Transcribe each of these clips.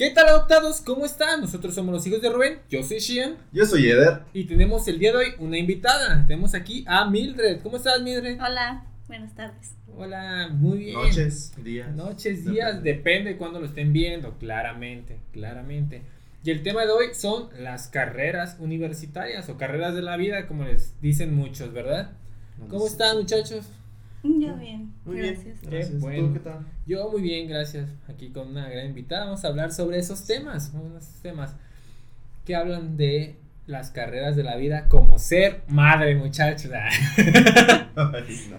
¿Qué tal adoptados? ¿Cómo están? Nosotros somos los hijos de Rubén, yo soy Shian Yo soy Eder. y tenemos el día de hoy una invitada. Tenemos aquí a Mildred. ¿Cómo estás, Mildred? Hola, buenas tardes. Hola, muy bien. Noches, días. Noches, días, depende de cuándo lo estén viendo, claramente, claramente. Y el tema de hoy son las carreras universitarias o carreras de la vida, como les dicen muchos, ¿verdad? ¿Cómo están, muchachos? Yo bien, Muy gracias. bien. Gracias. bueno. ¿Tú qué tal? Yo muy bien, gracias. Aquí con una gran invitada vamos a hablar sobre esos temas, unos temas que hablan de las carreras de la vida como ser madre, muchachos.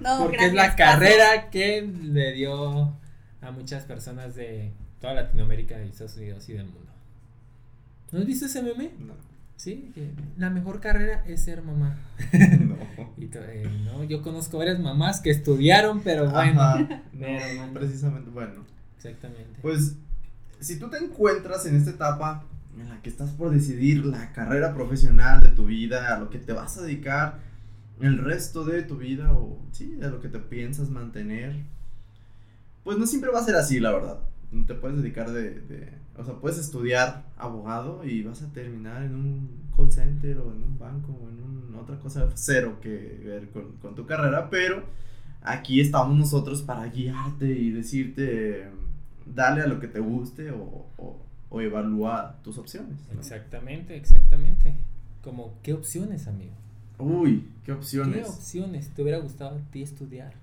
No. Porque es la carrera que le dio a muchas personas de toda Latinoamérica y Estados Unidos y del mundo. ¿No has visto ese meme? No. Sí, que la mejor carrera es ser mamá. No. Y eh, no, yo conozco varias mamás que estudiaron, pero bueno. Ajá. Pero No, no. precisamente. Bueno, Exactamente. pues si tú te encuentras en esta etapa en la que estás por decidir la carrera profesional de tu vida, a lo que te vas a dedicar el resto de tu vida o sí, a lo que te piensas mantener, pues no siempre va a ser así, la verdad. Te puedes dedicar de, de- o sea, puedes estudiar abogado y vas a terminar en un call center o en un banco o en un- otra cosa cero que ver con, con tu carrera, pero aquí estamos nosotros para guiarte y decirte, dale a lo que te guste o, o, o evalúa tus opciones. ¿no? Exactamente, exactamente. Como, ¿qué opciones, amigo? Uy, qué ¿Qué opciones. opciones te hubiera gustado a ti estudiar?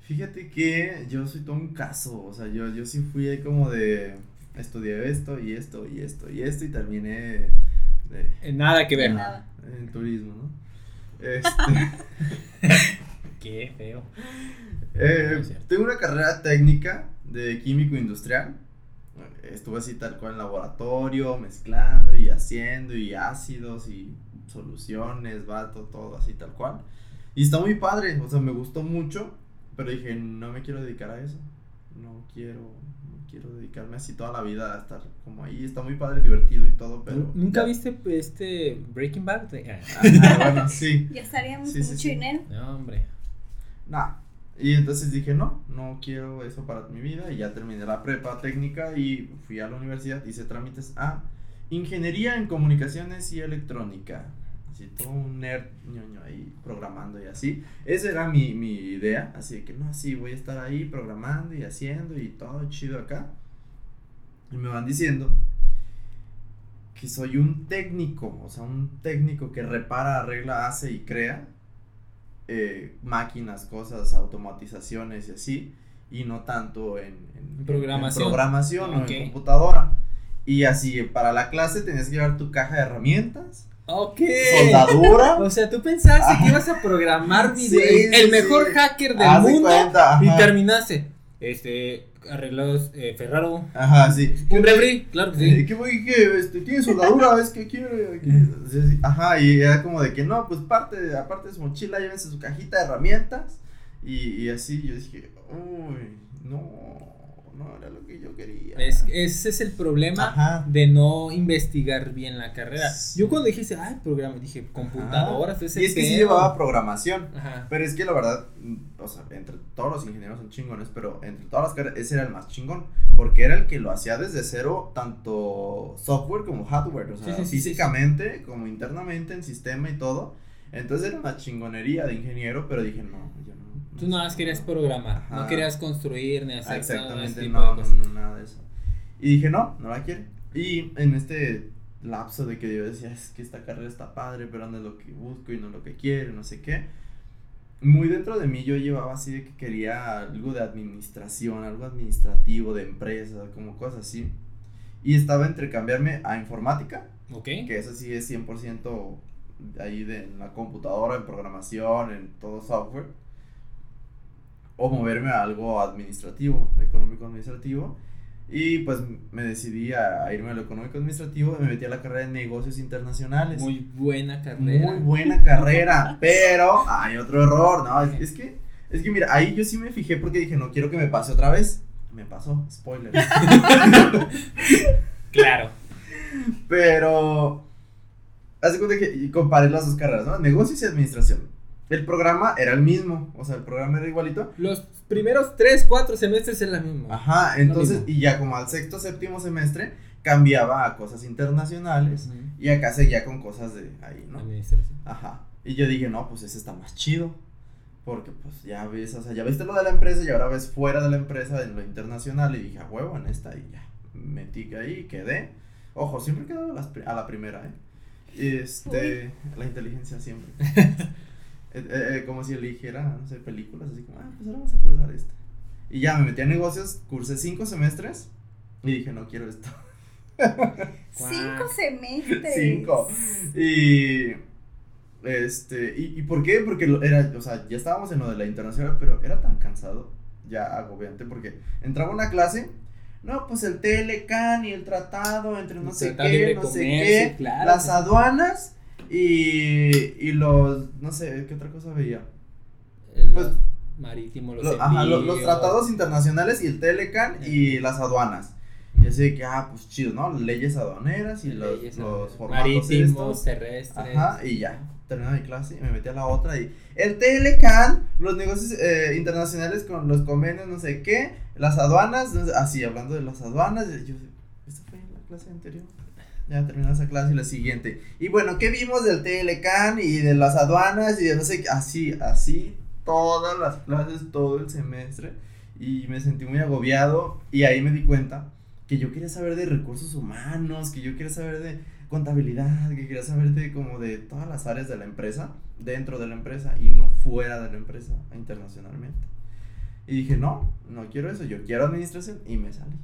Fíjate que yo soy todo un caso, o sea, yo, yo sí fui ahí como de estudié esto y esto y esto y esto y terminé de, Eh, nada que ver. Nada. en turismo, ¿no? Este, Qué feo. eh, No tengo una carrera técnica de químico industrial. Estuve así tal cual en laboratorio, mezclando y haciendo y ácidos y soluciones, vato, todo así tal cual. Y está muy padre, o sea, me gustó mucho, pero dije, no me quiero dedicar a eso. No quiero, quiero dedicarme así toda la vida a estar como ahí. Está muy padre, divertido y todo, pero... ¿Nunca ya. viste este Breaking Bad? Ah, Ajá, bueno, sí. Ya estaríamos Sí, sí, mucho sí. dinero. No, hombre. Nah. Y entonces dije, no, no quiero eso para mi vida. Y ya terminé la prepa técnica y fui a la universidad, hice trámites a Ingeniería en Comunicaciones y Electrónica. Así, todo un nerd ñoño ahí programando y así. Esa era mi, mi idea. Así de que, no, sí, voy a estar ahí programando y haciendo y todo chido acá. Y me van diciendo que soy un técnico, o sea, un técnico que repara, arregla, hace y crea eh, máquinas, cosas, automatizaciones y así, y no tanto en, en- Programación. en programación o Ok. en computadora. Y así, para la clase tenías que llevar tu caja de herramientas, Ok. soldadura. O sea, tú pensaste que ibas a programar Sí, video. el, sí, el mejor sí. hacker del Haz mundo. cuenta, Y terminaste. Este, arreglados eh, Ferraro. Ajá, sí. Un refri, claro que Eh, sí. ¿Qué voy que este, tiene soldadura? ¿Ves que quiere? ¿Qué? Ajá, y era como de que no, pues parte, aparte de su mochila, llévense su cajita de herramientas. Y, y así yo dije, uy, no, no era lo que yo quería. Es, ese es el problema Ajá. de no investigar bien la carrera. Yo cuando dijiste, ay, programa, dije, computadoras, ese Y es que sí llevaba programación. Ajá. Pero es que la verdad, mm, o sea, entre todos los ingenieros son chingones, pero entre todas las carreras, ese era el más chingón. Porque era el que lo hacía desde cero, tanto software como hardware. O sea, Sí, sí, sí, sí, físicamente, como internamente, en sistema y todo. Entonces era una chingonería de ingeniero, pero dije, no, yo. Tú nada más querías programar, no Ajá. querías construir ni hacer Exactamente, tipo no, de no, cosas. no, nada de eso. Y dije, no, no la quiero. Y en este lapso de que yo decía, es que esta carrera está padre, pero no es lo que busco y no es lo que quiero, no sé qué. Muy dentro de mí yo llevaba así de que quería algo de administración, algo administrativo, de empresa, como cosas así. Y estaba entre cambiarme a informática, que eso sí es 100% ahí de en la computadora, en programación, en todo software. O moverme a algo administrativo, económico administrativo. Y pues me decidí a, irme a lo económico administrativo y me metí a la carrera de negocios internacionales. Muy buena carrera. Muy buena carrera, pero hay otro error, ¿no? Es, es que, es que mira, ahí yo sí me fijé porque dije, no quiero que me pase otra vez. Me pasó, spoiler. Claro. Pero, hace cuenta que comparé las dos carreras, ¿no? Negocios y administración. El programa era el mismo, o sea, el programa era igualito. Los primeros 3, 4 semestres es la misma. Ajá, entonces, y ya como al sexto, séptimo semestre, cambiaba a cosas internacionales Ujú. y acá seguía con cosas de ahí, ¿no? Administración. Ajá. Y yo dije, no, pues ese está más chido. Porque pues ya ves, o sea, ya viste lo de la empresa y ahora ves fuera de la empresa en lo internacional. Y dije, a huevo, en esta y ya. Metí que ahí, quedé. Ojo, siempre quedo a, a la primera, ¿eh? Este, la inteligencia siempre. Eh, eh, eh, como si eligiera, no sé, películas, así como, ah, pues ahora vamos a cursar esta. Y ya me metí a negocios, cursé cinco semestres y dije, no quiero esto. Cinco semestres. Cinco. Y. Este. ¿y, ¿Y por qué? Porque era. O sea, ya estábamos en lo de la internacional, pero era tan cansado. Ya agobiante. Porque entraba una clase. No, pues el TLCAN y el tratado entre no El sé qué, no de sé Comercio, qué. claro, las aduanas y. Y los. No sé, ¿qué otra cosa veía? El Pues, marítimo, los Lo- ajá, lo- los tratados internacionales y el TLCAN y las aduanas. Y así que, ah, pues chido, ¿no? Leyes aduaneras y los, leyes, los formatos marítimos, estos. terrestres. Ajá, y ya. Terminé mi clase y me metí a la otra y el TLCAN, los negocios eh, internacionales con los convenios, no sé qué, las aduanas, no sé, así, hablando de las aduanas, yo, ¿esto fue en la clase anterior? Ya terminó esa clase y la siguiente. Y bueno, ¿qué vimos del TLCAN y de las aduanas y de no sé qué? Así, así, todas las clases, todo el semestre. Y me sentí muy agobiado y ahí me di cuenta que yo quería saber de recursos humanos, que yo quería saber de contabilidad, que quería saber de como de todas las áreas de la empresa, dentro de la empresa y no fuera de la empresa internacionalmente. Y dije, no, no quiero eso, yo quiero administración y me salí.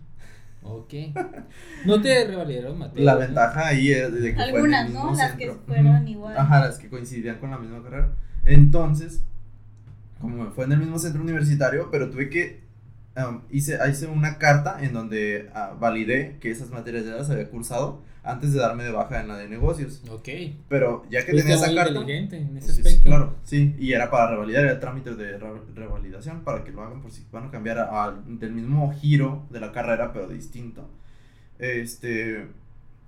Ok. No te revalidaron materias. La ¿no? ventaja ahí es de que Algunas, ¿no? Las que fueron igual. Ajá, las que coincidían con la misma carrera. Entonces, como fue en el mismo centro universitario, pero tuve que um, hice, hice una carta en donde ah, validé que esas materias ya las había cursado antes de darme de baja en la de negocios. Ok. Pero ya que tenía esa carta, inteligente en ese Sí, sí, aspecto. claro, sí, y era para revalidar, era el trámite de re- revalidación para que lo hagan por si van a cambiar a- al- del mismo giro de la carrera, pero distinto. Este,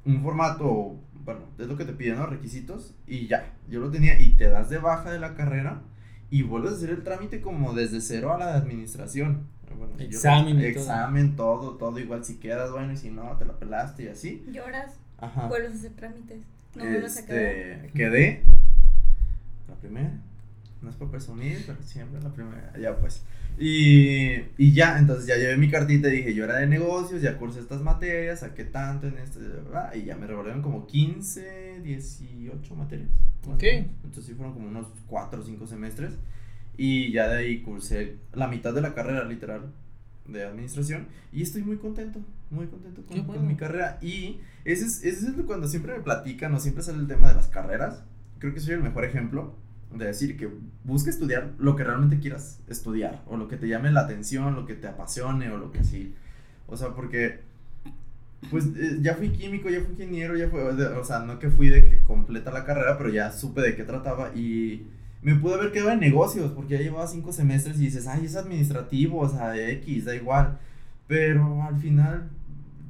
un formato, bueno, es lo que te piden, ¿no? Requisitos, y ya, yo lo tenía, y te das de baja de la carrera y vuelves a hacer el trámite como desde cero a la de administración. Bueno, yo- Examen todo. Examen, todo, todo igual, si quedas bueno y si no, te la pelaste y así. Lloras, Ajá. vuelves a hacer trámites. No vuelves a quedar. Quedé la primera. No es por presumir, pero siempre la primera. Ya pues. Y, y ya, entonces ya llevé mi cartita y dije, yo era de negocios, ya cursé estas materias, saqué tanto en este, bla, y ya me revolvieron como 15, 18 materias. Ok. Entonces sí fueron como unos 4 o 5 semestres. Y ya de ahí cursé la mitad de la carrera, literal, de administración. Y estoy muy contento, muy contento con, mi carrera. Y ese es, ese es cuando siempre me platican o siempre sale el tema de las carreras. Creo que soy el mejor ejemplo de decir que busca estudiar lo que realmente quieras estudiar. O lo que te llame la atención, lo que te apasione o lo que así. O sea, porque pues eh, ya fui químico, ya fui ingeniero, ya fui, o sea, no que fui de que completa la carrera, pero ya supe de qué trataba y me pude haber quedado en negocios porque ya llevaba cinco semestres y dices, ay, es administrativo, o sea, X, da igual. Pero al final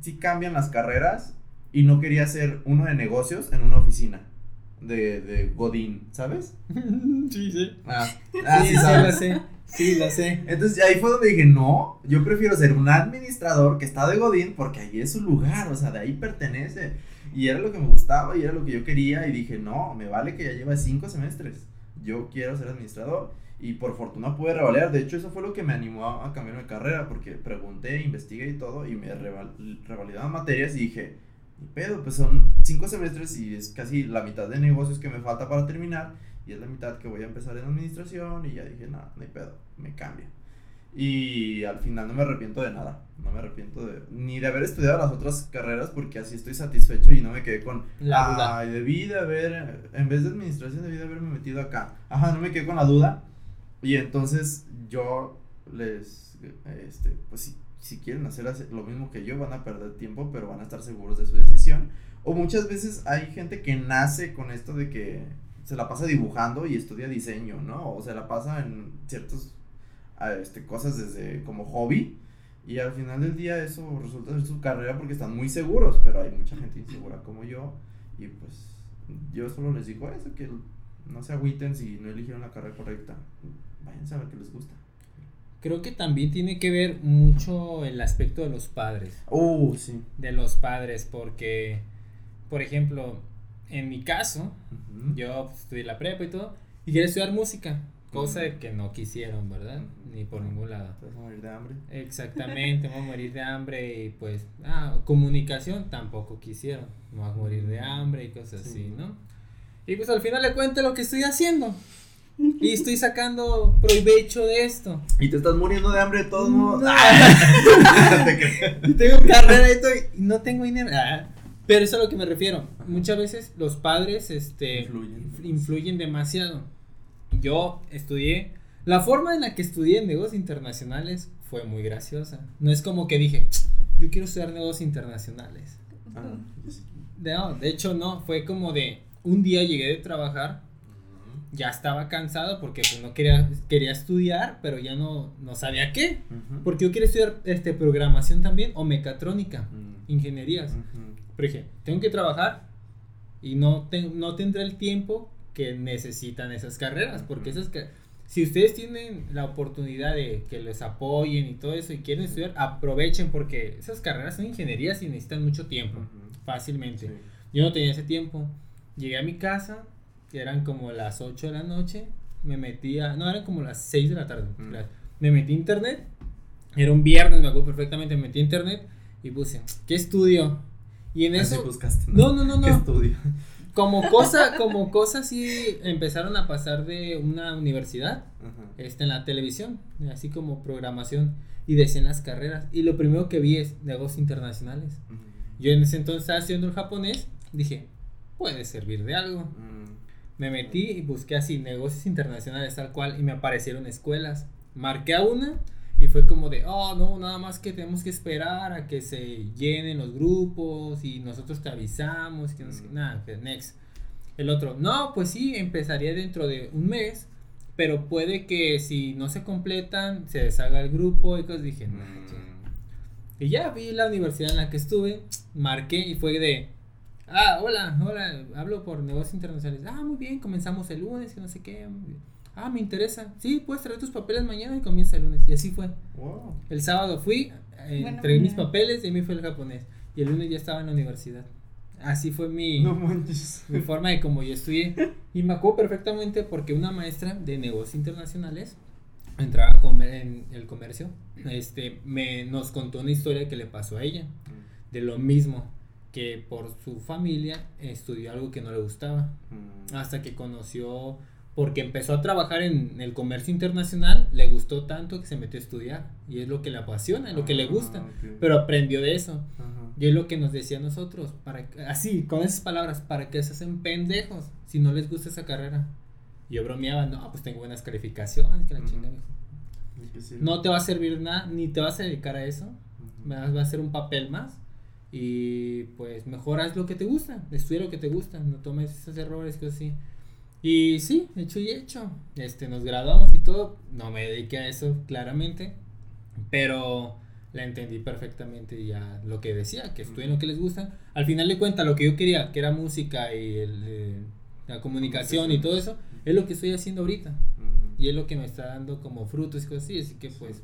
sí cambian las carreras y no quería ser uno de negocios en una oficina de, de Godín, ¿sabes? sí, sí. Ah, ah, sí, sí, sí, sabes. lo sé. Sí, lo sé. Entonces ahí fue donde dije, no, yo prefiero ser un administrador que está de Godín porque ahí es su lugar, o sea, de ahí pertenece. Y era lo que me gustaba y era lo que yo quería y dije, no, me vale que ya lleva cinco semestres, yo quiero ser administrador. Y por fortuna pude revalidar, de hecho eso fue lo que me animó a cambiar mi carrera porque pregunté, investigué y todo y me reval- revalidaban materias y dije, ni pedo, pues son cinco semestres y es casi la mitad de negocios que me falta para terminar y es la mitad que voy a empezar en administración y ya dije, no, no hay pedo, me cambia. Y al final no me arrepiento de nada, no me arrepiento de, ni de haber estudiado las otras carreras porque así estoy satisfecho y no me quedé con, La duda. ay, debí de haber, en vez de administración debí de haberme metido acá. Ajá, no me quedé con la duda y entonces yo les, este, pues si, si quieren hacer hace- lo mismo que yo van a perder tiempo, pero van a estar seguros de su decisión. O muchas veces hay gente que nace con esto de que se la pasa dibujando y estudia diseño, ¿no? O se la pasa en ciertas a, este, cosas desde como hobby. Y al final del día eso resulta ser su carrera porque están muy seguros, pero hay mucha gente insegura como yo. Y pues yo solo les digo eso, que no se agüiten si no eligieron la carrera correcta. Váyanse a ver qué les gusta. creo que también tiene que ver mucho el aspecto de los padres. Uh, sí. De los padres, porque, por ejemplo, en mi caso, yo pues, estudié la prepa y todo, y quería estudiar música, cosa que no quisieron, ¿verdad? Ni por ningún lado. ¿Te vas a morir de hambre? Exactamente, me voy a morir de hambre y pues, ah, comunicación tampoco quisieron, me voy a morir de hambre y cosas así, ¿no? Y pues al final le cuento lo que estoy haciendo. Y estoy sacando provecho de esto. Y te estás muriendo de hambre de todos modos. y tengo carrera y, estoy, y no tengo dinero. Ah, pero eso es a lo que me refiero. Muchas veces los padres este, influyen. influyen demasiado. Yo estudié. La forma en la que estudié negocios internacionales fue muy graciosa. No es como que dije, yo quiero estudiar negocios internacionales. Ah, no, de hecho, no. Fue como de un día llegué de trabajar ya estaba cansado porque pues no quería, quería estudiar, pero ya no, no sabía qué. Porque yo quería estudiar este, programación también o mecatrónica, ingenierías. Pero dije, tengo que trabajar y no, no tendré el tiempo que necesitan esas carreras. Porque esas que, si ustedes tienen la oportunidad de que les apoyen y todo eso y quieren estudiar, aprovechen porque esas carreras son ingenierías y necesitan mucho tiempo, fácilmente. Yo no tenía ese tiempo. Llegué a mi casa, eran como las 8 de la noche, me metía, no, eran como las 6 de la tarde. Me metí a internet, era un viernes, me acuerdo perfectamente, me metí a internet y puse, ¿qué estudio? Y en eso... buscaste, ¿no? no, no, no, ¿Qué estudio? Como cosa, como cosas sí empezaron a pasar de una universidad este, en la televisión, así como programación y decían las carreras. Y lo primero que vi es negocios internacionales. Yo en ese entonces estaba haciendo el japonés, dije, puede servir de algo. Mm me metí y busqué así negocios internacionales tal cual y me aparecieron escuelas. Marqué a una y fue como de, oh, no, nada más que tenemos que esperar a que se llenen los grupos y nosotros te avisamos, que no sé, nada, next. El otro, no, pues sí, empezaría dentro de un mes, pero puede que si no se completan, se deshaga el grupo y cosas. Dije, no, Y ya vi la universidad en la que estuve, marqué y fue de, Ah, hola, hola, hablo por negocios internacionales. Ah, muy bien, comenzamos el lunes, que no sé qué. Ah, me interesa. Sí, puedes traer tus papeles mañana y comienza el lunes. Y así fue. El sábado fui, eh, entregué mis papeles y me fue el japonés. Y el lunes ya estaba en la universidad. Así fue mi, mi forma de como yo estudié. Y me acuerdo perfectamente porque una maestra de negocios internacionales entraba a comer en el comercio. Este, me, nos contó una historia que le pasó a ella. De lo mismo que por su familia estudió algo que no le gustaba. Mm. Hasta que conoció, porque empezó a trabajar en el comercio internacional, le gustó tanto que se metió a estudiar. Y es lo que le apasiona, lo que le gusta. Ah, Pero aprendió de eso. Y es lo que nos decía a nosotros, para, así, con esas palabras, para que se hacen pendejos si no les gusta esa carrera. yo bromeaba, no, pues tengo buenas calificaciones, que la chinga, No te va a servir nada, ni te vas a dedicar a eso. Va a ser un papel más y pues mejoras lo que te gusta, estudia lo que te gusta, no tomes esos errores, cosas así. Y sí, hecho y hecho. Este, nos graduamos y todo. No me dediqué a eso claramente, pero la entendí perfectamente ya lo que decía, que estudien lo que les gusta. Al final de cuentas, lo que yo quería, que era música y el, eh, la comunicación y todo eso, es lo que estoy haciendo ahorita. Y es lo que me está dando como frutos y cosas así. Así que pues,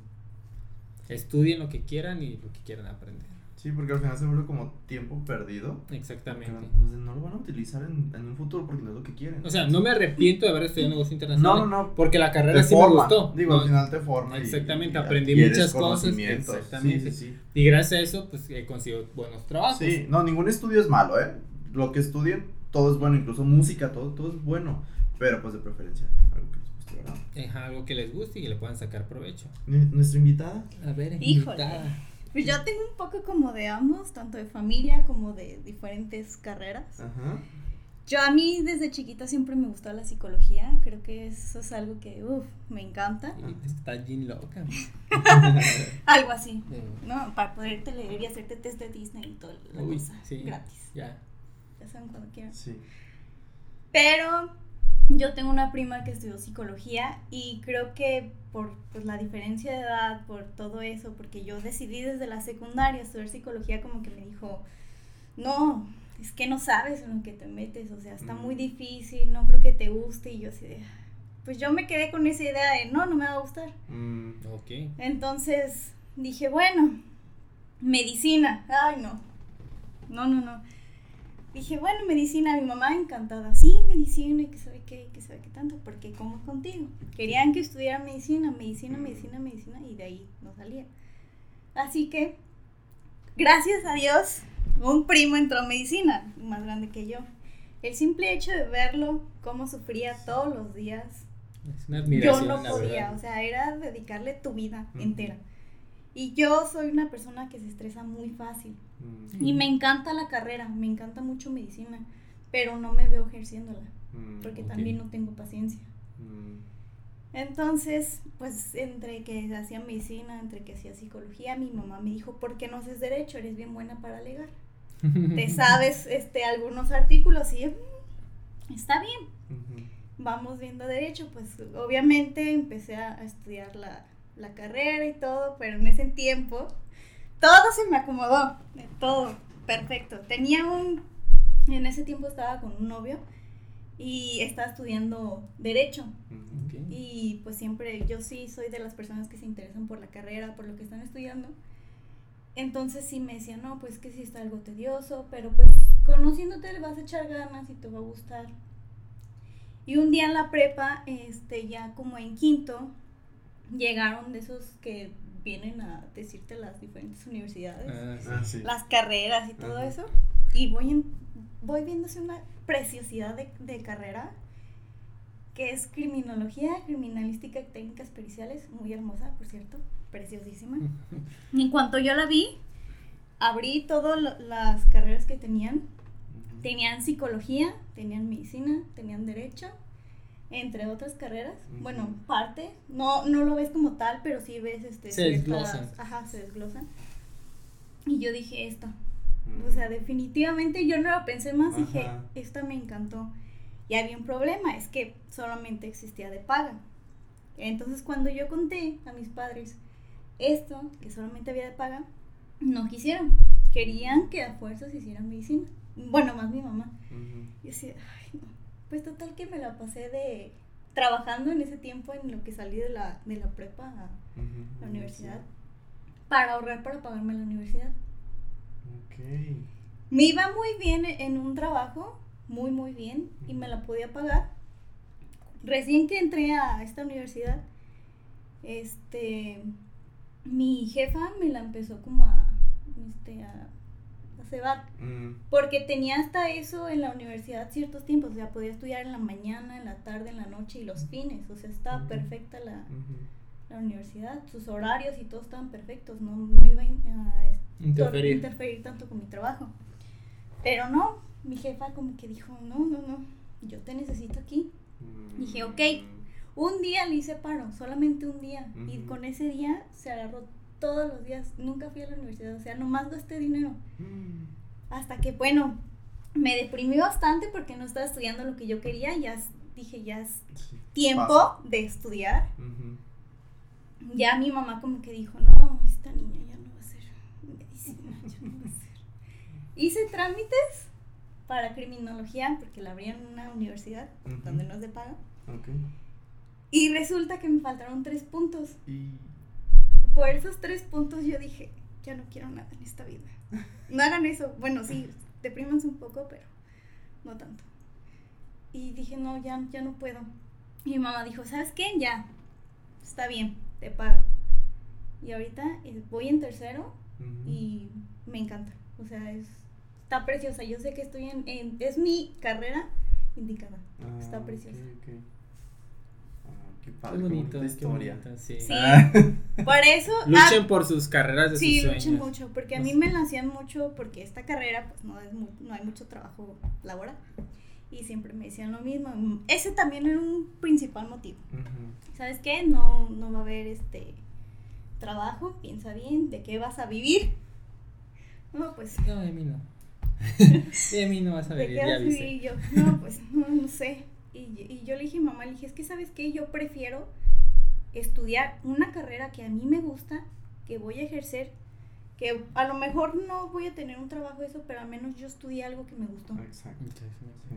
estudien lo que quieran y lo que quieran aprender. Sí, porque al final se vuelve como tiempo perdido. Exactamente. Pues, no lo van a utilizar en, en, un futuro porque no es lo que quieren. O sea, no me arrepiento de haber estudiado negocio internacional. No, no, no. Porque la carrera sí me gustó. Digo, al final te forma. Exactamente, aprendí muchas cosas. Exactamente. Sí, sí, Y gracias a eso, pues he conseguido buenos trabajos. Sí, no, ningún estudio es malo, ¿eh? Lo que estudien, todo es bueno, incluso música, todo, todo es bueno. Pero pues de preferencia, algo que les guste, ¿verdad? algo que les guste y que le puedan sacar provecho. ¿Nuestra invitada? A ver, Híjole. invitada. Pues yo tengo un poco como de ambos, tanto de familia como de diferentes carreras. Ajá. Yo a mí desde chiquita siempre me gustó la psicología, creo que eso es algo que, uff, me encanta. Está bien loca. algo así, ¿no? Para poderte leer y hacerte test de Disney y todo la cosa, sí, gratis. Ya. Ya saben cuando quieran. Sí. Pero yo tengo una prima que estudió psicología y creo que por pues, la diferencia de edad, por todo eso, porque yo decidí desde la secundaria estudiar psicología, como que me dijo, no, es que no sabes en lo que te metes, o sea, está muy mm. difícil, no creo que te guste, y yo así de, pues yo me quedé con esa idea de no, no me va a gustar. Mm. Entonces dije, bueno, medicina. Ay, no. No, no, no. Dije, bueno, medicina, mi mamá encantada. Sí, medicina, y que que sabe qué tanto, porque como contigo. Querían que estudiara medicina, medicina, medicina, medicina, y de ahí no salía. Así que, gracias a Dios, un primo entró a medicina, más grande que yo. El simple hecho de verlo, cómo sufría todos los días, yo no podía, o sea, era dedicarle tu vida entera. Y yo soy una persona que se estresa muy fácil. Mm. Y me encanta la carrera, me encanta mucho medicina, pero no me veo ejerciéndola, mm, porque también no tengo paciencia. Mm. Entonces, pues entre que hacía medicina, entre que hacía psicología, mi mamá me dijo, ¿por qué no haces derecho? Eres bien buena para alegar. Te sabes este, algunos artículos y está bien. Vamos viendo derecho, pues obviamente empecé a estudiar la, la carrera y todo, pero en ese tiempo todo se me acomodó, todo, perfecto. Tenía un, en ese tiempo estaba con un novio y estaba estudiando derecho. Y pues siempre, yo sí soy de las personas que se interesan por la carrera, por lo que están estudiando. Entonces sí me decía, no, pues que sí está algo tedioso, pero pues conociéndote le vas a echar ganas y te va a gustar. Y un día en la prepa, este, ya como en quinto, llegaron de esos que vienen a decirte las diferentes universidades, ah, ah, las carreras y todo eso. Y voy, en, voy viéndose una preciosidad de, de, carrera que es criminología, criminalística y técnicas periciales, muy hermosa, por cierto, preciosísima. y en cuanto yo la vi, abrí todas las carreras que tenían. Tenían psicología, tenían medicina, tenían derecho, entre otras carreras. Bueno, parte, no, no lo ves como tal, pero sí ves este se desglosan. Ajá, se desglosan. Y yo dije esta. O sea, definitivamente yo no lo pensé más, dije, esta me encantó. Y había un problema, es que solamente existía de paga. Entonces cuando yo conté a mis padres esto, que solamente había de paga, no quisieron. Querían que a fuerzas hicieran medicina. Bueno, más mi mamá. Y decía, ay, no pues total que me la pasé de trabajando en ese tiempo en lo que salí de la, de la prepa a la universidad para ahorrar para pagarme la universidad. Ok. Me iba muy bien en un trabajo, muy muy bien, y me la podía pagar. Recién que entré a esta universidad, este, mi jefa me la empezó como a, este, a va. Mm. Porque tenía hasta eso en la universidad ciertos tiempos, o sea, podía estudiar en la mañana, en la tarde, en la noche y los fines, o sea, estaba perfecta la, la, universidad, sus horarios y todo estaban perfectos, no, no iba a interferir. interferir tanto con mi trabajo. Pero no, mi jefa como que dijo, no, no, no, yo te necesito aquí. Dije, ok, mm. un día le hice paro, solamente un día, y con ese día se agarró todos los días, nunca fui a la universidad, o sea, nomás gasté dinero. Mm. Hasta que, bueno, me deprimí bastante porque no estaba estudiando lo que yo quería, ya dije, ya es tiempo de estudiar. Ya mi mamá como que dijo, no, esta niña ya no va a ser no a. Hice trámites para criminología porque la abrían en una universidad donde no es de paga. Y resulta que me faltaron tres puntos. Y por esos tres puntos yo dije, ya no quiero nada en esta vida. No hagan eso. Bueno, sí, deprímanse un poco, pero no tanto. Y dije, no, ya, ya no puedo. Y mi mamá dijo, ¿sabes qué? Ya, está bien, te pago. Y ahorita eh, voy en tercero y me encanta. O sea, es, está preciosa. Yo sé que estoy en, es mi carrera indicada. está ah, preciosa. Qué bonito, historia. sí. Ah. Por eso. luchen ah, por sus carreras de sí, sus luchen mucho, porque a mí me la hacían mucho, porque esta carrera, pues no, es no hay mucho trabajo laboral. Y siempre me decían lo mismo. Ese también era un principal motivo. ¿Sabes qué? No, no va a haber este trabajo, piensa bien, ¿de qué vas a vivir? No, pues. No, de mí no. de mí no vas a vivir, ya viste. Yo, no, pues no, no sé. Y, yo le dije a mamá, le dije, es que sabes qué, yo prefiero estudiar una carrera que a mí me gusta, que voy a ejercer que a lo mejor no voy a tener un trabajo eso, pero al menos yo estudié algo que me gustó. Exacto.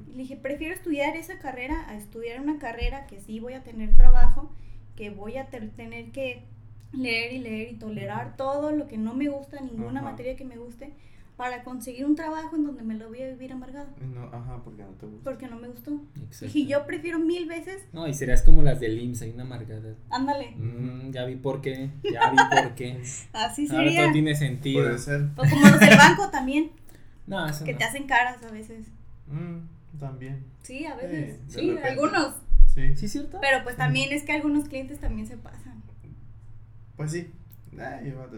Y le dije, prefiero estudiar esa carrera a estudiar una carrera que sí voy a tener trabajo, que voy a tener que leer y leer y tolerar todo lo que no me gusta, ninguna materia que me guste, para conseguir un trabajo en donde me lo voy a vivir amargado. No, ajá, porque no te gusta. Porque no me gustó. Exacto. Y yo prefiero mil veces. No, y serías como las del IMSS, hay una amargada. Ándale. Mm, ya vi por qué, ya vi por qué. Así sería. Ahora todo tiene sentido. Puede ser. O como los del banco también. No, eso Que te hacen caras a veces. Mm, también. Sí, a veces. Sí, algunos. Sí. ¿Sí, cierto? Pero pues también es que algunos clientes también se pasan. Pues sí.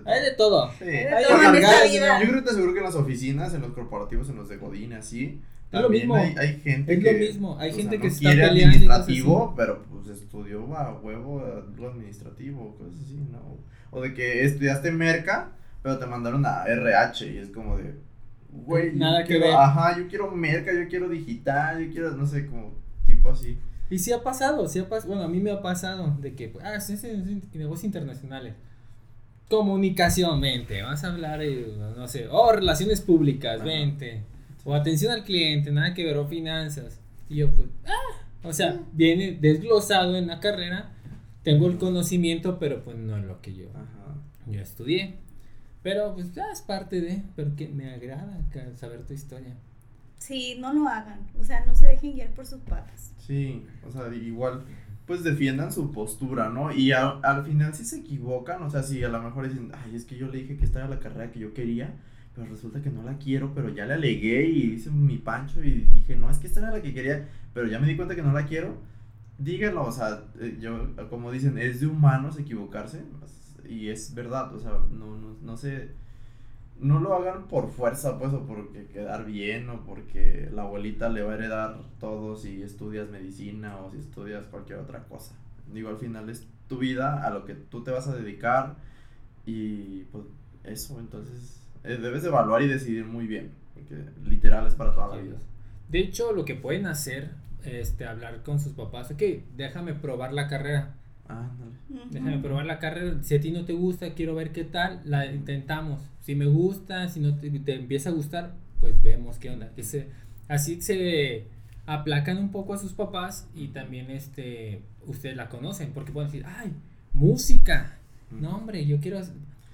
hay de todo. Sí. Hay de todo en esta vida. Yo creo que te aseguro que en las oficinas, en los corporativos, en los de Godín, así. Es lo mismo. Hay, hay gente es que, lo mismo. Hay gente que no está quiere administrativo, pero pues estudió a huevo lo administrativo, cosas así, ¿no? O de que estudiaste merca, pero te mandaron a RH y es como de, güey, nada que ver. Ajá, yo quiero merca, yo quiero digital, yo quiero, no sé, como tipo así. Y sí ha pasado, sí ha pasado, bueno, a mí me ha pasado de que, ah, sí, sí, sí, negocios internacionales. Comunicación, vente, vas a hablar, no sé, o relaciones públicas, vente. O atención al cliente, nada que ver, o finanzas. Y yo, pues, ah, o sea, viene desglosado en la carrera, tengo el conocimiento, pero pues no es lo que yo, yo estudié. Pero pues ya es parte de, pero que me agrada saber tu historia. Sí, no lo hagan, o sea, no se dejen guiar por sus patas. Sí, o sea, igual, pues defiendan su postura, ¿no? Y al final si se equivocan, o sea, si a lo mejor dicen, ay, es que yo le dije que esta era la carrera que yo quería, pero resulta que no la quiero, pero ya le alegué y hice mi pancho y dije, no, es que esta era la que quería, pero ya me di cuenta que no la quiero, díganlo, o sea, eh, yo, como dicen, es de humanos equivocarse, y es verdad, o sea, no, no, no sé no lo hagan por fuerza, pues, o porque quedar bien, o porque la abuelita le va a heredar todo si estudias medicina o si estudias cualquier otra cosa. Digo, al final es tu vida, a lo que tú te vas a dedicar, y pues eso, entonces eh, debes evaluar y decidir muy bien, porque literal es para toda la vida. De hecho, lo que pueden hacer, este, hablar con sus papás, ok, déjame probar la carrera. Ah, Déjame probar la carrera. Si a ti no te gusta, quiero ver qué tal. La intentamos. Si me gusta, si no te, empieza a gustar, pues vemos qué onda. Que se, así se aplacan un poco a sus papás y también este ustedes la conocen. Porque pueden decir, ay, música. No, hombre, yo quiero.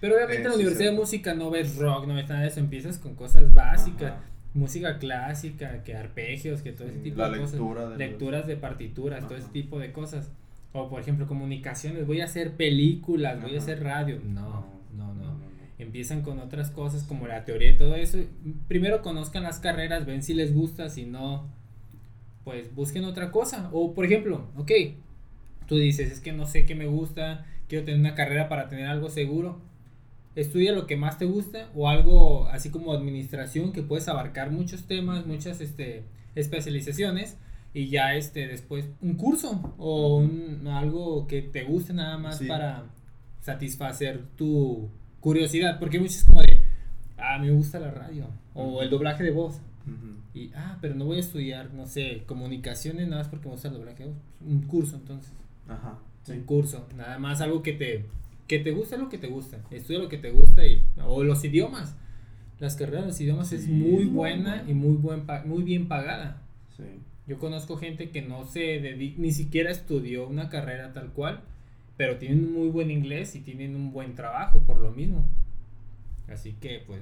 Pero obviamente en la Universidad de Música no ves rock, no ves nada de eso. Empiezas con cosas básicas. Música clásica, que arpegios, que todo ese tipo de cosas. Lecturas de partituras, todo ese tipo de cosas. O por ejemplo, comunicaciones, voy a hacer películas, voy a hacer radio. No, no, no, Empiezan con otras cosas como la teoría y todo eso. Primero conozcan las carreras, ven si les gusta, si no, pues busquen otra cosa. O por ejemplo, ok, tú dices, es que no sé qué me gusta, quiero tener una carrera para tener algo seguro. Estudia lo que más te gusta o algo así como administración que puedes abarcar muchos temas, muchas este, especializaciones y ya este después un curso o un, algo que te guste nada más para satisfacer tu curiosidad, porque muchos como de, ah, me gusta la radio o el doblaje de voz. Y, ah, pero no voy a estudiar, no sé, comunicaciones nada más porque me gusta el doblaje de voz. Un curso entonces. Ajá. Un curso, nada más algo que te, que te gusta lo que te gusta. Estudia lo que te gusta y, o los idiomas. Las carreras de los idiomas es muy buena y muy, buen, muy bien pagada. Sí. Yo conozco gente que no se dedica, ni siquiera estudió una carrera tal cual, pero tienen un muy buen inglés y tienen un buen trabajo por lo mismo. Así que, pues,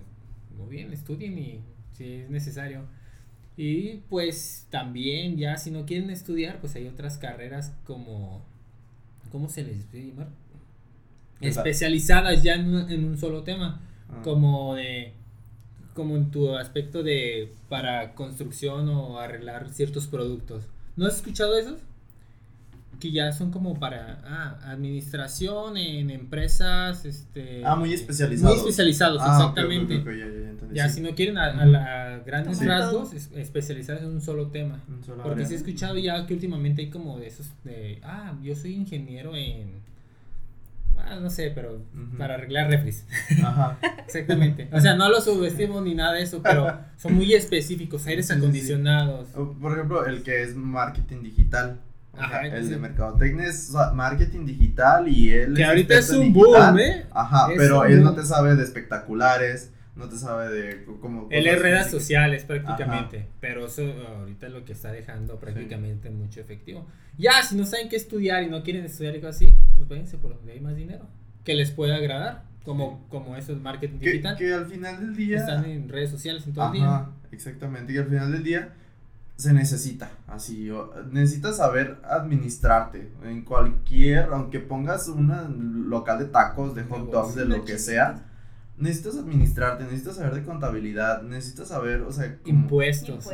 muy bien, estudien y si es necesario. Y pues también ya si no quieren estudiar, pues hay otras carreras como, ¿cómo se les puede llamar? Especializadas ya en un, en un solo tema, ah. como de como en tu aspecto de para construcción o arreglar ciertos productos. ¿No has escuchado esos? Que ya son como para ah, administración en empresas, este... Ah, muy especializados. Muy especializados, ah, exactamente. ya, si no quieren a, grandes rasgos, especializados en un solo tema. Porque sí he escuchado ya que últimamente hay como de esos de, ah, yo soy ingeniero en Ah, no sé, pero para arreglar refris. Ajá. Exactamente. O sea, no lo subestimo ni nada de eso, pero son muy específicos, aires acondicionados. Por ejemplo, el que es marketing digital. El de mercadotecnia es marketing digital y él que ahorita es un boom, ¿eh? Ajá, pero él no te sabe de espectaculares, no te sabe de cómo... Él es redes sociales prácticamente, pero eso ahorita es lo que está dejando prácticamente mucho efectivo. Ya, si no saben qué estudiar y no quieren estudiar algo así, pues váyanse por donde hay más dinero, que les pueda agradar, como, como eso es marketing digital. Que al final del día... Están en redes sociales en todo el día. Exactamente, y al final del día se necesita, así, necesitas saber administrarte en cualquier, aunque pongas un local de tacos, de hot dogs, de lo que sea, necesitas administrarte, necesitas saber de contabilidad, necesitas saber, o sea, impuestos,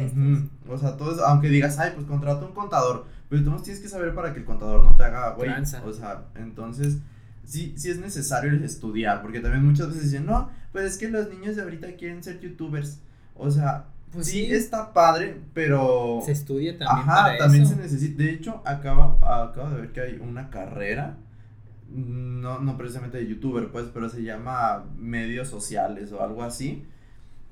o sea, todo eso, aunque digas, ay, pues contrata un contador, pero tú no tienes que saber para que el contador no te haga, güey, o sea, entonces, sí, sí es necesario estudiar, porque también muchas veces dicen, no, pues es que los niños de ahorita quieren ser youtubers, o sea, pues sí, está padre, pero. Se estudia también. Ajá, también se necesita. De hecho, acaba, acabo de ver que hay una carrera. No, no precisamente de youtuber, pues, pero se llama medios sociales o algo así.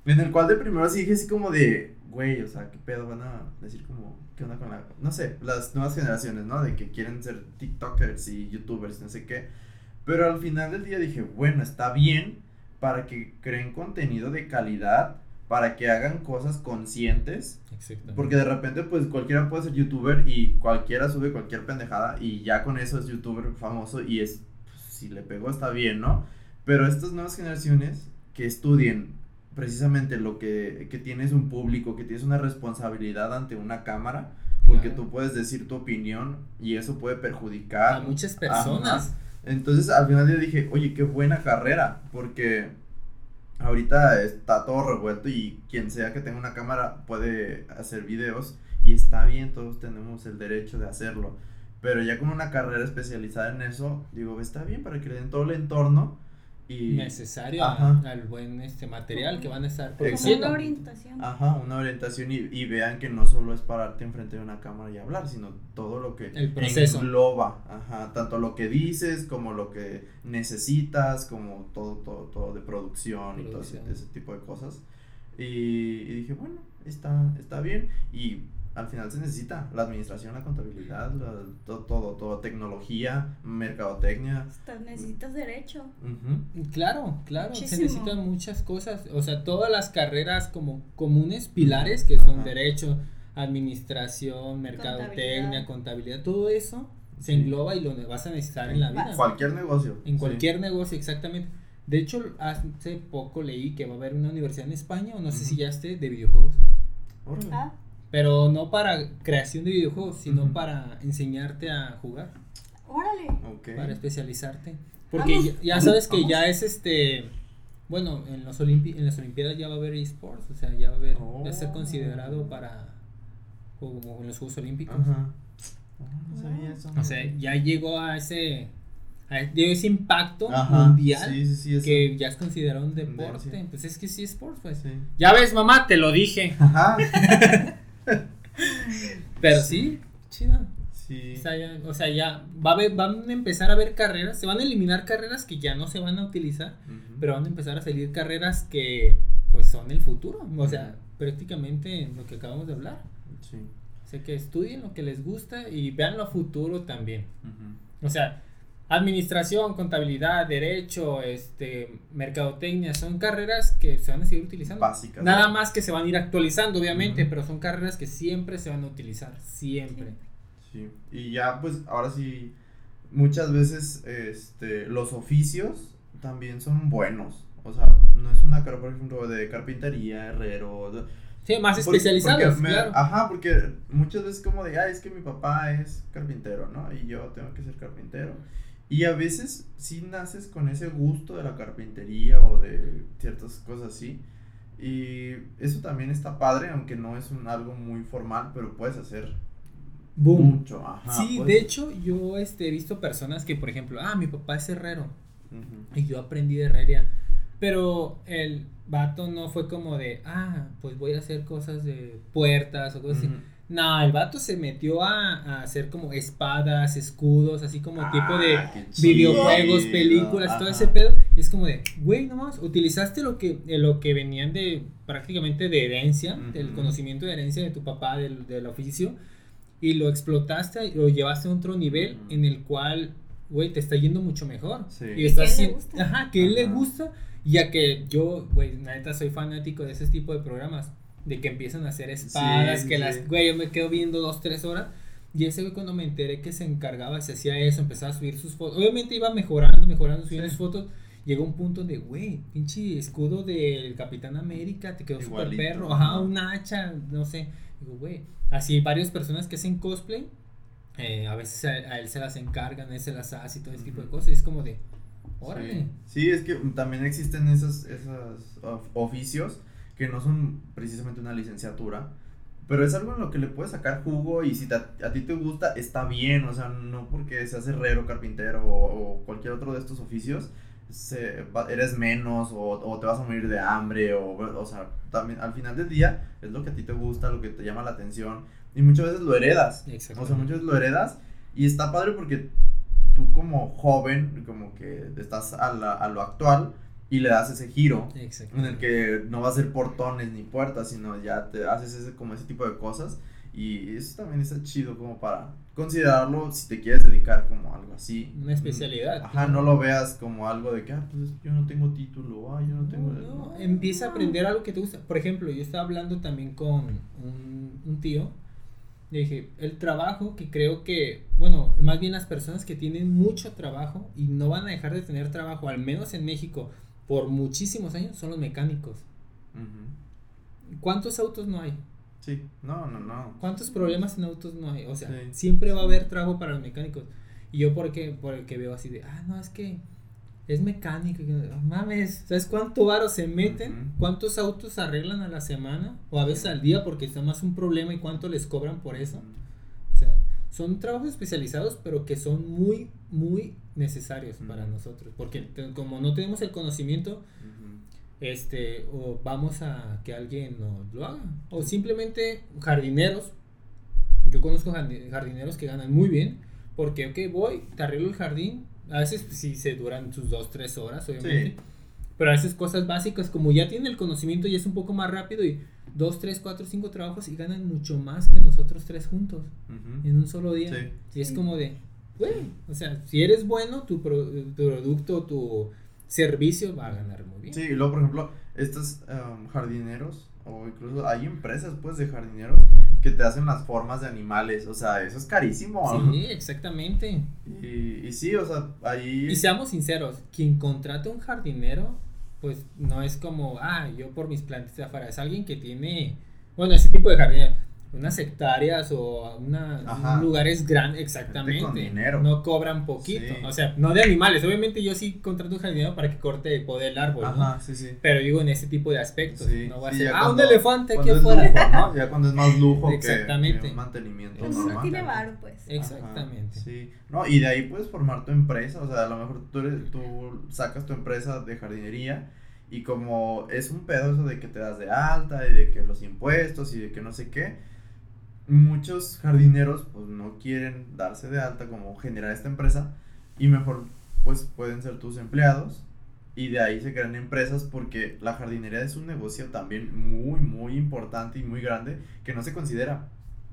En el cual de primero sí dije así como de, güey, o sea, qué pedo van a decir como, qué onda con la, no sé, las nuevas generaciones, ¿no? De que quieren ser TikTokers y YouTubers, no sé qué. Pero al final del día dije, bueno, está bien para que creen contenido de calidad para que hagan cosas conscientes. Porque de repente, pues cualquiera puede ser youtuber y cualquiera sube cualquier pendejada y ya con eso es youtuber famoso y es, pues, si le pegó está bien, ¿no? Pero estas nuevas generaciones que estudien precisamente lo que, que tienes un público, que tienes una responsabilidad ante una cámara, porque tú puedes decir tu opinión y eso puede perjudicar a muchas personas. Entonces al final yo dije, oye, qué buena carrera, porque ahorita está todo revuelto y quien sea que tenga una cámara puede hacer videos y está bien, todos tenemos el derecho de hacerlo. Pero ya con una carrera especializada en eso, digo, está bien para que le den todo el entorno necesario al buen este material que van a estar produciendo. Una orientación. Ajá, una orientación y, vean que no solo es pararte enfrente de una cámara y hablar, sino todo lo que El proceso. engloba, ajá, tanto lo que dices como lo que necesitas, como todo, todo, todo de producción, y todo ese, tipo de cosas. Y, y dije, bueno, está, está bien. Y al final se necesita la administración, la contabilidad, todo, todo, todo, tecnología, mercadotecnia. necesitas derecho. Claro, claro, se necesitan muchas cosas, o sea, todas las carreras como comunes, pilares que son derecho, administración, mercadotecnia, contabilidad, todo eso se engloba y lo vas a necesitar en la vida. Cualquier negocio. En cualquier negocio, exactamente. De hecho, hace poco leí que va a haber una universidad en España, o no sé si ya esté, de videojuegos. Ah. Pero no para creación de videojuegos, sino para enseñarte a jugar. Órale. Para especializarte. Porque ya, sabes que ya es este. Bueno, en, los en las Olimpiadas ya va a haber esports, o sea, ya va a haber. Va a ser oh. considerado para. Como en los Juegos Olímpicos. Ajá. no sabía eso. O sea, ya llegó a ese. A ese impacto mundial que ya es considerado un deporte. Pues es que sí, sports, pues. Ya ves, mamá, te lo dije. Ajá. Pero sí, chido. Sí. O sea, ya, o sea, ya va a van a empezar a haber carreras, se van a eliminar carreras que ya no se van a utilizar, pero van a empezar a salir carreras que pues son el futuro, o sea, prácticamente lo que acabamos de hablar. Sí. O sea, que estudien lo que les gusta y vean lo futuro también. O sea, Administración, contabilidad, derecho, este, mercadotecnia, son carreras que se van a seguir utilizando. Básicas. Nada más que se van a ir actualizando, obviamente, pero son carreras que siempre se van a utilizar, siempre. Sí. Y ya, pues, ahora sí, muchas veces, este, los oficios también son buenos. O sea, no es una carrera, por ejemplo, de carpintería, herrero. Sí, más especializados, claro. Ajá, porque muchas veces como de, ah, es que mi papá es carpintero, ¿no? Y yo tengo que ser carpintero. Y a veces sí naces con ese gusto de la carpintería o de ciertas cosas así. Y eso también está padre, aunque no es un, algo muy formal, pero puedes hacer mucho. sí, de hecho yo este, he visto personas que, por ejemplo, ah, mi papá es herrero. Y yo aprendí de herrería. Pero el vato no fue como de, ah, pues voy a hacer cosas de puertas o cosas así no, el vato se metió a, hacer como espadas, escudos, así como tipo de ah, videojuegos, películas, todo ese pedo. Y es como de, güey, nomás, utilizaste lo que, lo que venían de prácticamente de herencia, del conocimiento de herencia de tu papá, del, del oficio, y lo explotaste, lo llevaste a otro nivel en el cual, güey, te está yendo mucho mejor. Sí. Y estás le gusta. Ajá, que él le gusta, ya que yo, güey, neta soy fanático de ese tipo de programas, de que empiezan a hacer espadas, que las, güey, yo me quedo viendo dos, tres horas. Y ese güey cuando me enteré que se encargaba, se hacía eso, empezaba a subir sus fotos. Obviamente iba mejorando, mejorando, subiendo sus fotos. Llegó un punto de, güey, pinche escudo del Capitán América, te quedó súper perro, ajá, un hacha, no sé. Digo, güey, así varias personas que hacen cosplay, eh, a veces a, él se las encargan, él se las hace y todo ese tipo de cosas. Y es como de, órale. Sí. es que también existen esos, esos oficios que no son precisamente una licenciatura, pero es algo en lo que le puedes sacar jugo y si a ti te gusta, está bien, o sea, no porque seas herrero, carpintero o, cualquier otro de estos oficios, se, eres menos o, o, te vas a morir de hambre o, o sea, también al final del día es lo que a ti te gusta, lo que te llama la atención y muchas veces lo heredas. O sea, muchas veces lo heredas y está padre porque tú como joven, como que estás a, la, a lo actual y le das ese giro en el que no va a ser portones ni puertas, sino ya te haces ese, como ese tipo de cosas y eso también está chido como para considerarlo si te quieres dedicar como algo así. Una especialidad. Ajá, no lo veas como algo de que, ah, pues yo no tengo título, ah, yo no tengo... No, empieza a aprender algo que te gusta. Por ejemplo, yo estaba hablando también con un, un tío. Le dije, el trabajo que creo que, bueno, más bien las personas que tienen mucho trabajo y no van a dejar de tener trabajo, al menos en México, por muchísimos años, son los mecánicos. ¿Cuántos autos no hay? Sí, no, no, no. ¿Cuántos problemas en autos no hay? O sea, siempre va a haber trabajo para los mecánicos. Y yo porque, porque veo así de, ah, no, es que es mecánico. Mames, ¿sabes cuánto varo se meten? ¿Cuántos autos arreglan a la semana? O a veces al día porque está más un problema y cuánto les cobran por eso. O sea, son trabajos especializados, pero que son muy, muy necesarios para nosotros. Porque como no tenemos el conocimiento, este, o vamos a que alguien nos lo haga. O simplemente jardineros. Yo conozco jardineros que ganan muy bien. Porque, ok, voy, te arreglo el jardín. A veces sí se duran sus dos, tres horas, obviamente. Pero a veces cosas básicas, como ya tienen el conocimiento y es un poco más rápido y dos, tres, cuatro, cinco trabajos y ganan mucho más que nosotros tres juntos en un solo día. Y es como de, güey, o sea, si eres bueno, tu, tu producto, tu servicio va a ganar muy bien. Sí, y luego, por ejemplo, estos um, jardineros, o incluso hay empresas, pues, de jardineros que te hacen las formas de animales, o sea, eso es carísimo. Sí, exactamente. Y, y sí, o sea, ahí... Y seamos sinceros, quien contrata un jardinero, pues, no es como, ah, yo por mis plantas de afuera, es alguien que tiene, bueno, ese tipo de jardinero unas hectáreas o una, lugares grandes, exactamente. No cobran poquito. O sea, no de animales. Obviamente yo sí contrato un jardinero para que corte poder el árbol. Ajá, sí, sí. Pero digo en ese tipo de aspectos. no va a ser, ah, un elefante aquí afuera. Ya cuando es más lujo exactamente. que, mantenimiento. Pues no tiene varo, pues. Exactamente. sí. No, y de ahí puedes formar tu empresa. O sea, a lo mejor tú, tú sacas tu empresa de jardinería. Y como es un pedo eso de que te das de alta y de que los impuestos y de que no sé qué, muchos jardineros pues no quieren darse de alta como generar esta empresa y mejor pues pueden ser tus empleados y de ahí se crean empresas porque la jardinería es un negocio también muy muy importante y muy grande que no se considera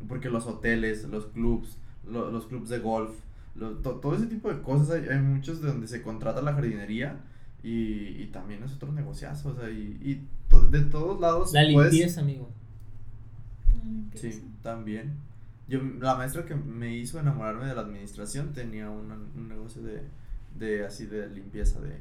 porque los hoteles, los clubs, los clubs de golf, todo ese tipo de cosas hay, hay, muchos de donde se contrata la jardinería y, y también es otro negociazo, o sea, y, y de todos lados. La limpieza, amigo. Sí, también. Yo, la maestra que me hizo enamorarme de la administración tenía un, un negocio de, de así de limpieza de,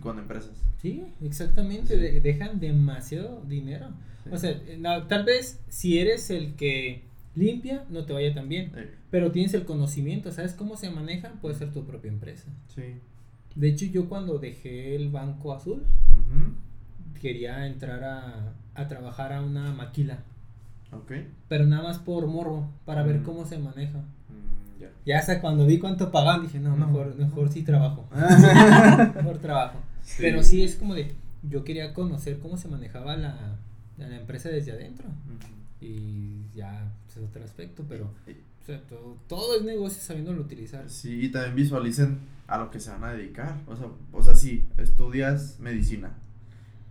con empresas. Sí, exactamente, dejan demasiado dinero. O sea, tal vez si eres el que limpia, no te vaya tan bien, pero tienes el conocimiento, ¿sabes cómo se maneja? Puede ser tu propia empresa. Sí. De hecho, yo cuando dejé el Banco Azul, quería entrar a, a trabajar a una maquila. Pero nada más por morbo, para ver mm. cómo se maneja. Mm, ya hasta cuando vi cuánto pagaban, dije, no, mejor, mejor sí trabajo. mejor trabajo. Pero sí es como de, yo quería conocer cómo se manejaba la, la empresa desde adentro. Y ya pues, es otro aspecto, pero todo, todo, es negocio sabiéndolo utilizar. Sí, y también visualicen a lo que se van a dedicar. O sea, o sea, sí, estudias medicina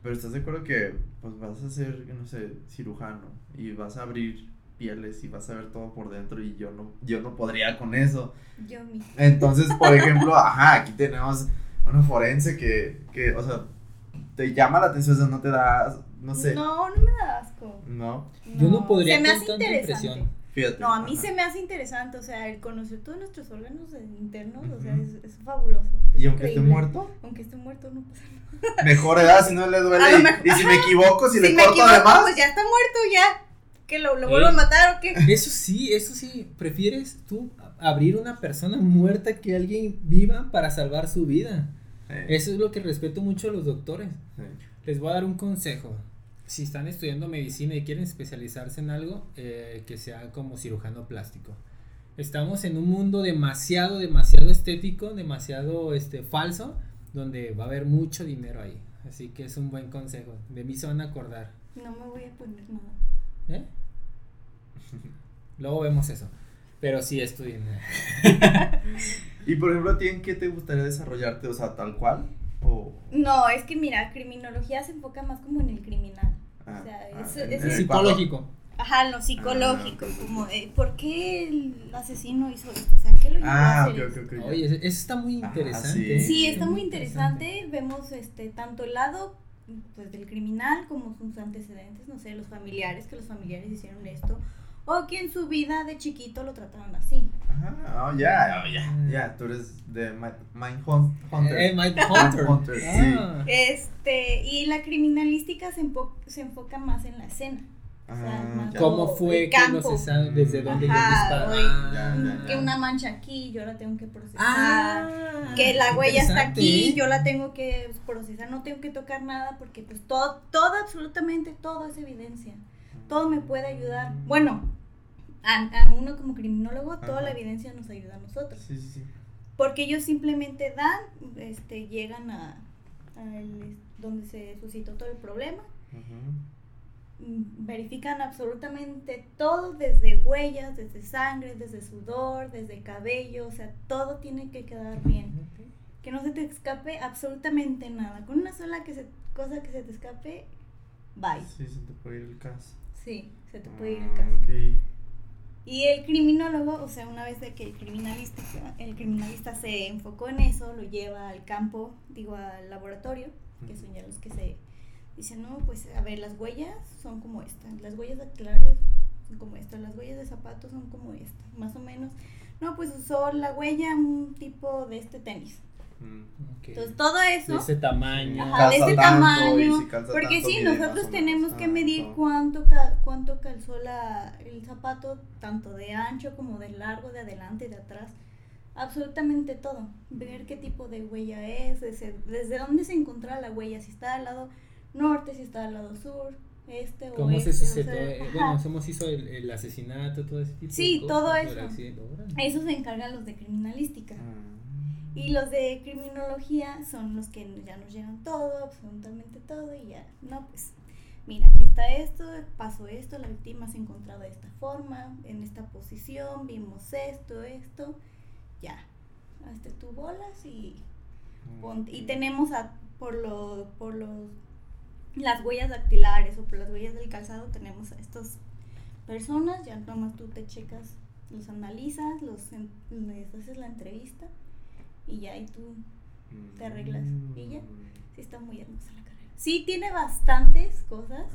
pero estás de acuerdo que pues vas a ser, no sé, cirujano y vas a abrir pieles y vas a ver todo por dentro y yo no, yo no podría con eso. Yo mismo. Entonces, por ejemplo, ajá, aquí tenemos una forense que, que, o sea, te llama la atención, o sea, no te da, no sé. No, no me da asco. No. Yo no podría se me hace interesante. Fíjate, no, a mí se me hace interesante, o sea, el conocer todos nuestros órganos internos, o sea, es, es fabuloso. ¿Y aunque esté muerto? Aunque esté muerto, no pasa nada. Mejor edad si no le duele. Y, y, si me equivoco, si, le corto además. Pues ya está muerto, ya. ¿Que lo, lo vuelvo a matar o qué? Eso sí, eso sí. ¿Prefieres tú abrir una persona muerta que alguien viva para salvar su vida? Eso es lo que respeto mucho a los doctores. Les voy a dar un consejo. Si están estudiando medicina y quieren especializarse en algo, eh, que sea como cirujano plástico. Estamos en un mundo demasiado, demasiado estético, demasiado este, falso, donde va a haber mucho dinero ahí. Así que es un buen consejo. De mí se van a acordar. No me voy a poner nada. ¿Eh? Luego vemos eso. Pero sí estudien. y por ejemplo, ¿a ti en qué te gustaría desarrollarte? O sea, tal cual. O... No, es que mira, criminología se enfoca más como en el criminal. Ah, o sea, ah, es, es, psicológico. Ajá, lo psicológico, ah, como de por qué el asesino hizo esto, o sea, ¿qué lo llevó a hacer Oye, eso está muy interesante. sí. está muy interesante. Vemos este tanto el lado pues del criminal como sus antecedentes, no sé, los familiares, que los familiares hicieron esto, o que en su vida de chiquito lo trataron así. Ajá, oh, ya, oh, ya, ya, tú eres de Mind Hunter. Eh, Mind Hunter. Ah. Este, y la criminalística se, se enfoca más en la escena. Ah, ¿Cómo fue que no se sabe desde dónde Ajá, disparó? que una mancha aquí, yo la tengo que procesar. Ah, que la huella está aquí, yo la tengo que procesar. No tengo que tocar nada porque pues todo, todo, absolutamente todo es evidencia. Todo me puede ayudar. Bueno, a, uno como criminólogo, toda la evidencia nos ayuda a nosotros. Sí, sí, sí. Porque ellos simplemente dan, este, llegan a, a el, donde se suscitó todo el problema. Mm, verifican absolutamente todo, desde huellas, desde sangre, desde sudor, desde cabello, o sea, todo tiene que quedar bien. Que no se te escape absolutamente nada. Con una sola que se, cosa que se te escape, bye. Sí, se te puede ir el caso. Sí, se te puede ir el caso. Y el criminólogo, o sea, una vez de que el criminalista, el criminalista se enfocó en eso, lo lleva al campo, digo, al laboratorio, que son ya los que se Dice, no, pues a ver, las huellas son como estas, las huellas dactilares son como estas, las huellas de zapatos son como estas, más o menos. No, pues usó la huella un tipo de este tenis. Mm, Entonces todo eso. De ese tamaño. Ajá, de ese tamaño. porque sí, nosotros tenemos que medir cuánto, cuánto calzó la, el zapato, tanto de ancho como de largo, de adelante y de atrás. Absolutamente todo. Ver qué tipo de huella es, desde, desde dónde se encontraba la huella, si está al lado norte, si está al lado sur, este o ¿Cómo este. Se, eh, bueno, hemos hizo el, el, asesinato, todo ese tipo sí, de cosas. todo eso. Eso se encargan los de criminalística. Ah. Y los de criminología son los que ya nos llevan todo, absolutamente todo, y ya, no, pues, mira, aquí está esto, pasó esto, la víctima se ha encontrado de esta forma, en esta posición, vimos esto, esto, ya, hazte tu bolas y, y tenemos a, por, lo, por los las huellas dactilares o por las huellas del calzado tenemos a estas personas, ya nomás tú te checas, los analizas, los les haces la entrevista y ya ahí tú te arreglas y ya. Sí está muy hermosa la carrera. Sí tiene bastantes cosas.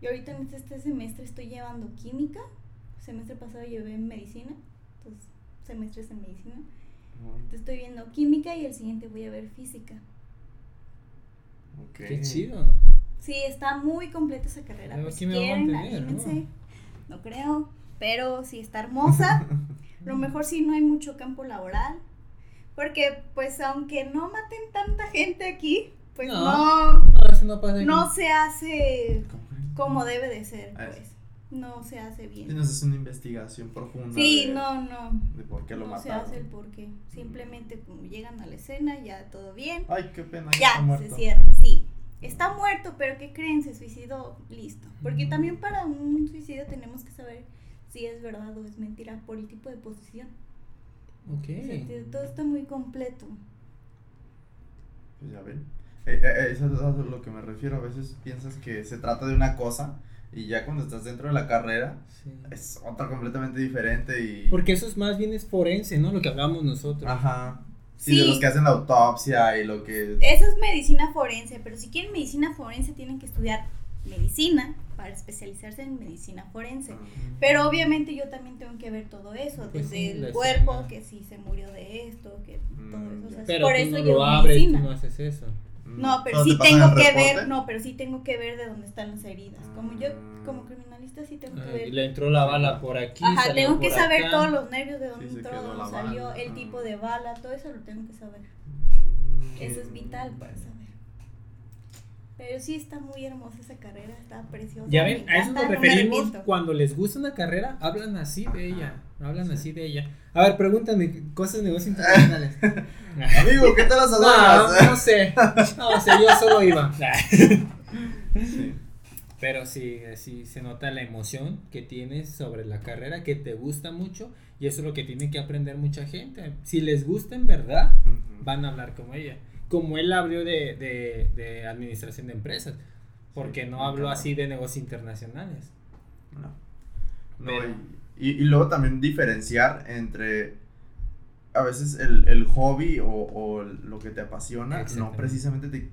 Yo ahorita en este semestre estoy llevando química. El semestre pasado llevé medicina. Entonces, semestres en medicina. Entonces estoy viendo química y el siguiente voy a ver física. Qué chido. Sí, está muy completa esa carrera. Pues, si quieren, ¿no? no creo, pero sí está hermosa. Lo mejor sí no hay mucho campo laboral. Porque, pues, aunque no maten tanta gente aquí, pues no, no, se hace como debe de ser, pues. No se hace bien. No hace una investigación profunda. Sí, no, no. De por qué lo no mataron. No se hace el por qué. Simplemente como llegan a la escena, ya todo bien. Ay, qué pena. Ya, se cierra, sí está muerto, pero ¿qué creen? Se suicidó, listo. Porque también para un suicidio tenemos que saber si es verdad o es mentira por el tipo de posición. Ok. todo está muy completo. Pues ya ven. Eh, eh, eso es a lo que me refiero. A veces piensas que se trata de una cosa Y ya cuando estás dentro de la carrera, es otra completamente diferente y... Porque eso es más bien es forense, ¿no? Lo que hablamos nosotros. Ajá. Sí, de los que hacen la autopsia y lo que... Eso es medicina forense, pero si quieren medicina forense tienen que estudiar medicina para especializarse en medicina forense. Pero obviamente yo también tengo que ver todo eso, pues desde el cuerpo, que si se murió de esto, que todo mm, eso. pero por eso no yo lo abres, tú no haces eso. Mm. No, pero sí tengo que ver, no, pero sí tengo que ver de dónde están las heridas. Como yo, como criminalista, sí tengo que ver. Y le entró la bala por aquí. Ajá, tengo que saber todos los nervios, de dónde entró, de dónde salió, el tipo de bala, todo eso lo tengo que saber. Mm. Eso es vital para saber. Pero sí está muy hermosa esa carrera, está preciosa. Ya ven, a eso nos referimos cuando les gusta una carrera, hablan así de ella, hablan así de ella. A ver, pregúntame cosas de negocios internacionales. Amigo, ¿qué tal las aduanas? No, no sé, no sé, yo solo iba. Pero sí, sí se nota la emoción que tienes sobre la carrera, que te gusta mucho, y eso es lo que tiene que aprender mucha gente. Si les gusta en verdad, van a hablar como ella como él habló de, de, administración de empresas, porque no habló así de negocios internacionales. No. y, y, luego también diferenciar entre a veces el, el hobby o, o, lo que te apasiona, no precisamente te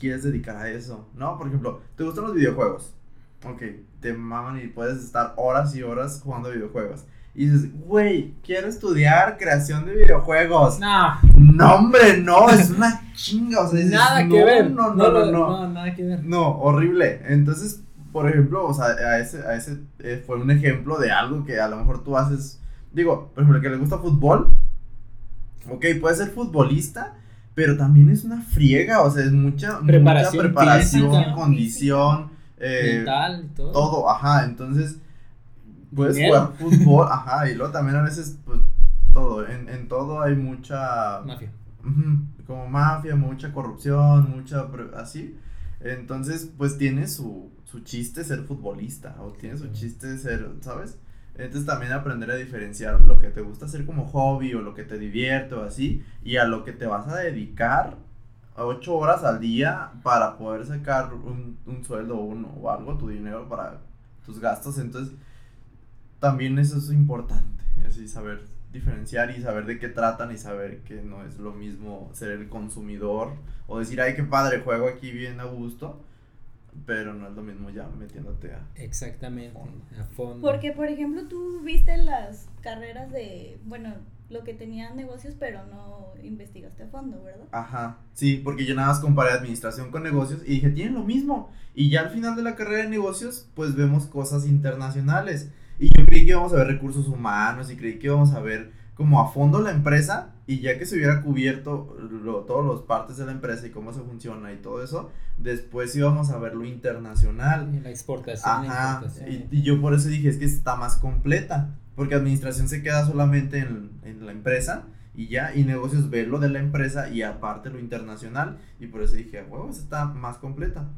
quieres dedicar a eso, ¿no? Por ejemplo, ¿te gustan los videojuegos? Ok, te maman y puedes estar horas y horas jugando videojuegos y dices, güey, quiero estudiar creación de videojuegos. No. No, hombre, no, es una chinga. O sea, nada que ver. No no no, no, nada que ver. No, horrible. Entonces, por ejemplo, o sea, a ese, a ese eh, fue un ejemplo de algo que a lo mejor tú haces. Digo, por ejemplo, el que le gusta fútbol. Ok, puede ser futbolista, pero también es una friega. O sea, es mucha preparación, mucha preparación condición. Eh, mental y todo. Todo, ajá. Entonces puedes jugar fútbol, ajá, y luego también a veces, pues, todo, en, en todo hay mucha... Mafia. como mafia, mucha corrupción, mucha, así. Entonces, pues tiene su, su chiste ser futbolista, o tiene su chiste ser, ¿sabes? Entonces también aprender a diferenciar lo que te gusta hacer como hobby o lo que te divierte o así, y a lo que te vas a dedicar ocho horas al día para poder sacar un, un sueldo uno, o algo, tu dinero para tus gastos. Entonces, también eso es importante, así saber diferenciar y saber de qué tratan y saber que no es lo mismo ser el consumidor o decir, ay, qué padre, juego aquí bien a gusto, pero no es lo mismo ya metiéndote a... Exactamente, a fondo. Porque, por ejemplo, tú viste las carreras de, bueno, lo que tenían negocios, pero no investigaste a fondo, ¿verdad? Ajá, sí, porque yo nada más comparé administración con negocios y dije, tienen lo mismo. Y ya al final de la carrera de negocios, pues vemos cosas internacionales. Y yo creí que íbamos a ver recursos humanos y creí que íbamos a ver como a fondo la empresa y ya que se hubiera cubierto lo, todas las partes de la empresa y cómo se funciona y todo eso, después íbamos a ver lo internacional. Y la exportación. Ajá, Y, yo por eso dije, es que está más completa, porque administración se queda solamente en, en la empresa y ya, y negocios ve lo de la empresa y aparte lo internacional, y por eso dije, huevos, está más completa.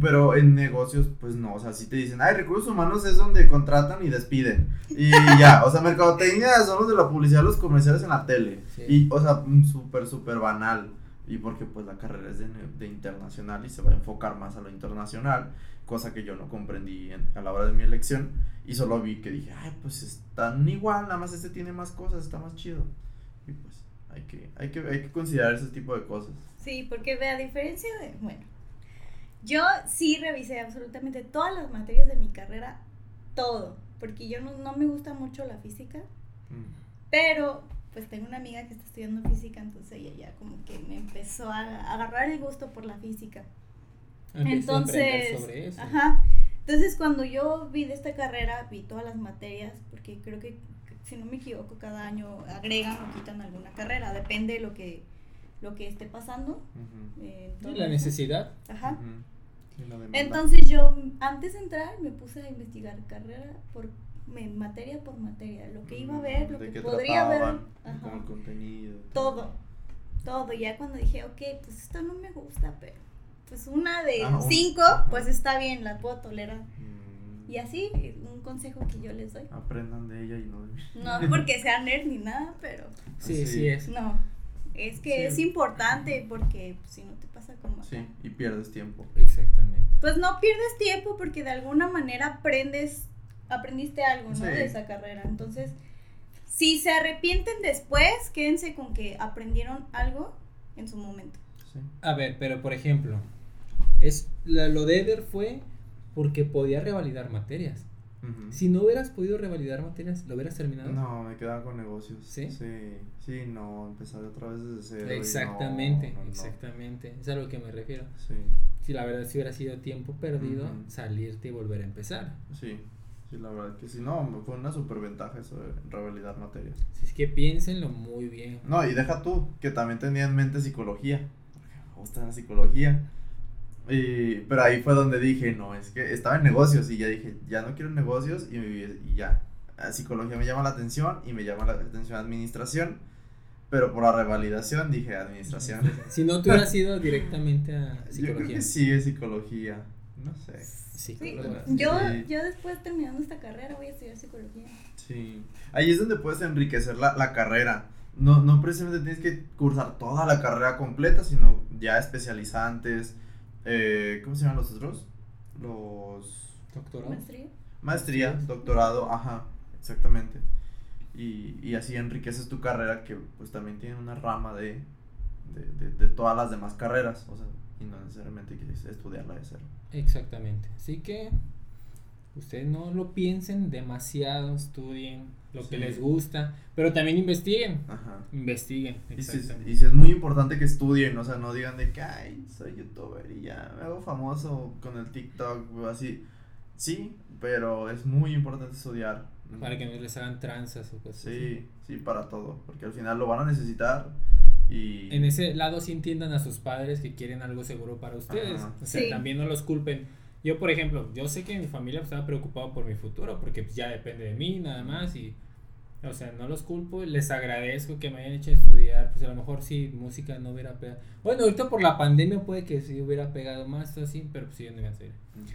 Pero en negocios, pues no, o sea, si te dicen, ay, recursos humanos es donde contratan y despiden. Y ya, o sea, mercadotecnia son los de la publicidad, los comerciales en la tele. Y, o sea, súper, súper banal. Y porque pues la carrera es de, de, internacional y se va a enfocar más a lo internacional, cosa que yo no comprendí a la hora de mi elección. Y solo vi que dije, ay, pues están igual, nada más este tiene más cosas, está más chido. Y pues hay que, hay que, hay que considerar ese tipo de cosas. Sí, porque ve a diferencia de, bueno, yo sí revisé absolutamente todas las materias de mi carrera, todo, porque yo no, no me gusta mucho la física, mm. pero pues tengo una amiga que está estudiando física, entonces ella ya como que me empezó a, agarrar el gusto por la física. entonces, sobre eso. ajá. Entonces cuando yo vi de esta carrera, vi todas las materias, porque creo que, si no me equivoco, cada año agregan o quitan alguna carrera, depende de lo que, lo que esté pasando. Eh, la necesidad. Ajá. Entonces yo antes de entrar me puse a investigar carrera por materia por materia, lo que iba a ver, lo que podría ver, contenido, todo, todo. Ya cuando dije, ok, pues esto no me gusta, pero pues una de ah, cinco, pues está bien, la puedo tolerar. Mm. Y así, un consejo que yo les doy. Aprendan de ella y no de mí. No porque sea nerd ni nada, pero. Sí, sí, es. No. Es que es importante porque pues, si no te pasa como... Sí, y pierdes tiempo. Exactamente. Pues no pierdes tiempo porque de alguna manera aprendes, aprendiste algo, ¿no? De esa carrera. Entonces, si se arrepienten después, quédense con que aprendieron algo en su momento. Sí. A ver, pero por ejemplo, es lo de Eder fue porque podía revalidar materias. Si no hubieras podido revalidar materias, ¿lo hubieras terminado? No, me quedaba con negocios. ¿Sí? Sí, sí, no, empezar otra vez desde cero. Exactamente, exactamente. Es a lo que me refiero. Sí. Si la verdad si hubiera sido tiempo perdido, salirte y volver a empezar. Sí, sí, la verdad que sí. No, fue una super ventaja eso de revalidar materias. Si es que piénsenlo muy bien. No, y deja tú, que también tenía en mente psicología. Me gusta la psicología. Y, pero ahí fue donde dije, no, es que estaba en negocios y ya dije, ya no quiero negocios y, y ya. psicología me llama la atención y me llama la atención administración. Pero por la revalidación dije administración. Si no, tú hubieras ido directamente a psicología. Yo creo que sí, es psicología. No sé. Sí, yo, yo después terminando esta carrera voy a estudiar psicología. Sí. Ahí es donde puedes enriquecer la, la carrera. No, no precisamente tienes que cursar toda la carrera completa, sino ya especializantes eh, ¿Cómo se llaman los otros? Los... Doctorado. Maestría. Maestría, doctorado, ajá, exactamente. Y, y, así enriqueces tu carrera que pues también tiene una rama de, de, de, todas las demás carreras, o sea, y no necesariamente quieres estudiarla de cero. Exactamente, así que ustedes no lo piensen demasiado, estudien, lo que les gusta, pero también investiguen. Ajá. Investiguen. Y si, y si, es muy importante que estudien, o sea, no digan de que, ay, soy youtuber y ya me hago famoso con el TikTok o así. Sí, pero es muy importante estudiar. Para que no les hagan tranzas o cosas Sí, sí, para todo, porque al final lo van a necesitar. Y... En ese lado sí entiendan a sus padres que quieren algo seguro para ustedes. O sea, también no los culpen yo, por ejemplo, yo sé que mi familia estaba preocupada por mi futuro, porque ya depende de mí nada más y, o sea, no los culpo, les agradezco que me hayan hecho estudiar, pues a lo mejor sí, música no hubiera pegado. Bueno, ahorita por la pandemia puede que sí hubiera pegado más así, pero pues sí, no iba a ser.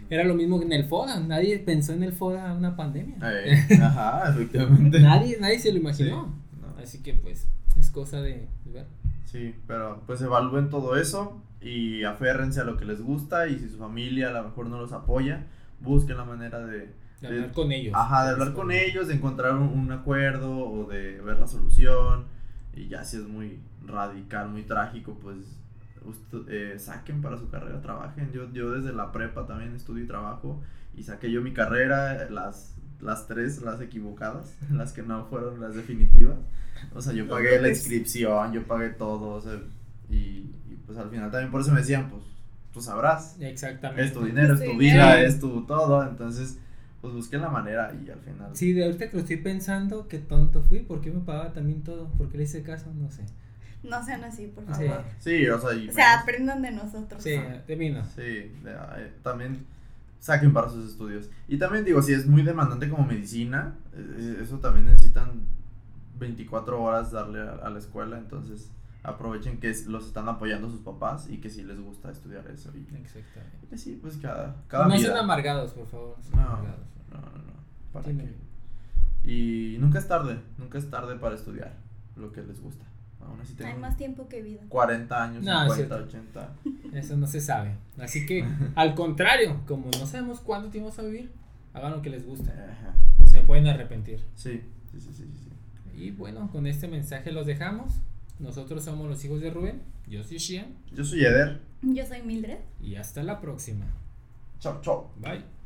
Era lo mismo que en el FODA, nadie pensó en el FODA una pandemia. Eh, ajá, efectivamente. nadie, nadie se lo imaginó. Así que pues, es cosa de ver. Sí, pero pues evalúen todo eso y aférrense a lo que les gusta y si su familia a lo mejor no los apoya, busquen la manera de... De hablar con ellos. Ajá, de hablar con ellos, de encontrar un, acuerdo o de ver la solución. Y ya si es muy radical, muy trágico, pues eh, saquen para su carrera, trabajen. Yo, yo desde la prepa también estudio y trabajo y saqué yo mi carrera, las, las tres, las equivocadas, las que no fueron las definitivas. O sea, yo pagué la inscripción, yo pagué todo, o sea, y, pues al final también por eso me decían, pues tú sabrás. Exactamente. Es tu dinero, es tu vida, es tu todo, entonces pues busqué la manera y al final. Sí, de ahorita que lo estoy pensando, qué tonto fui, ¿por qué me pagaba también todo? ¿Por qué le hice caso? No sé. No sean así, por favor. Sí, o sea, o sea aprendan de nosotros. Sí, de mí no. Sí, eh, también saquen para sus estudios. Y también digo, si es muy demandante como medicina, eh, eso también necesitan 24 horas darle a, la escuela, entonces aprovechen que los están apoyando sus papás y que si les gusta estudiar eso. Y, Exactamente. sí, pues cada, No sean amargados, por favor. No, no, no, no, ¿Para qué? Y nunca es tarde, nunca es tarde para estudiar lo que les gusta. Aún así Hay más tiempo que vida. 40 años, no, 50, 80. Eso no se sabe. Así que, al contrario, como no sabemos cuánto tiempo vamos a vivir, hagan lo que les guste. Se pueden arrepentir. Sí, sí, sí, sí. sí. Y bueno, con este mensaje los dejamos. Nosotros somos los hijos de Rubén. Yo soy Shian. Yo soy Eder. Yo soy Mildred. Y hasta la próxima. Chao, chao. Bye.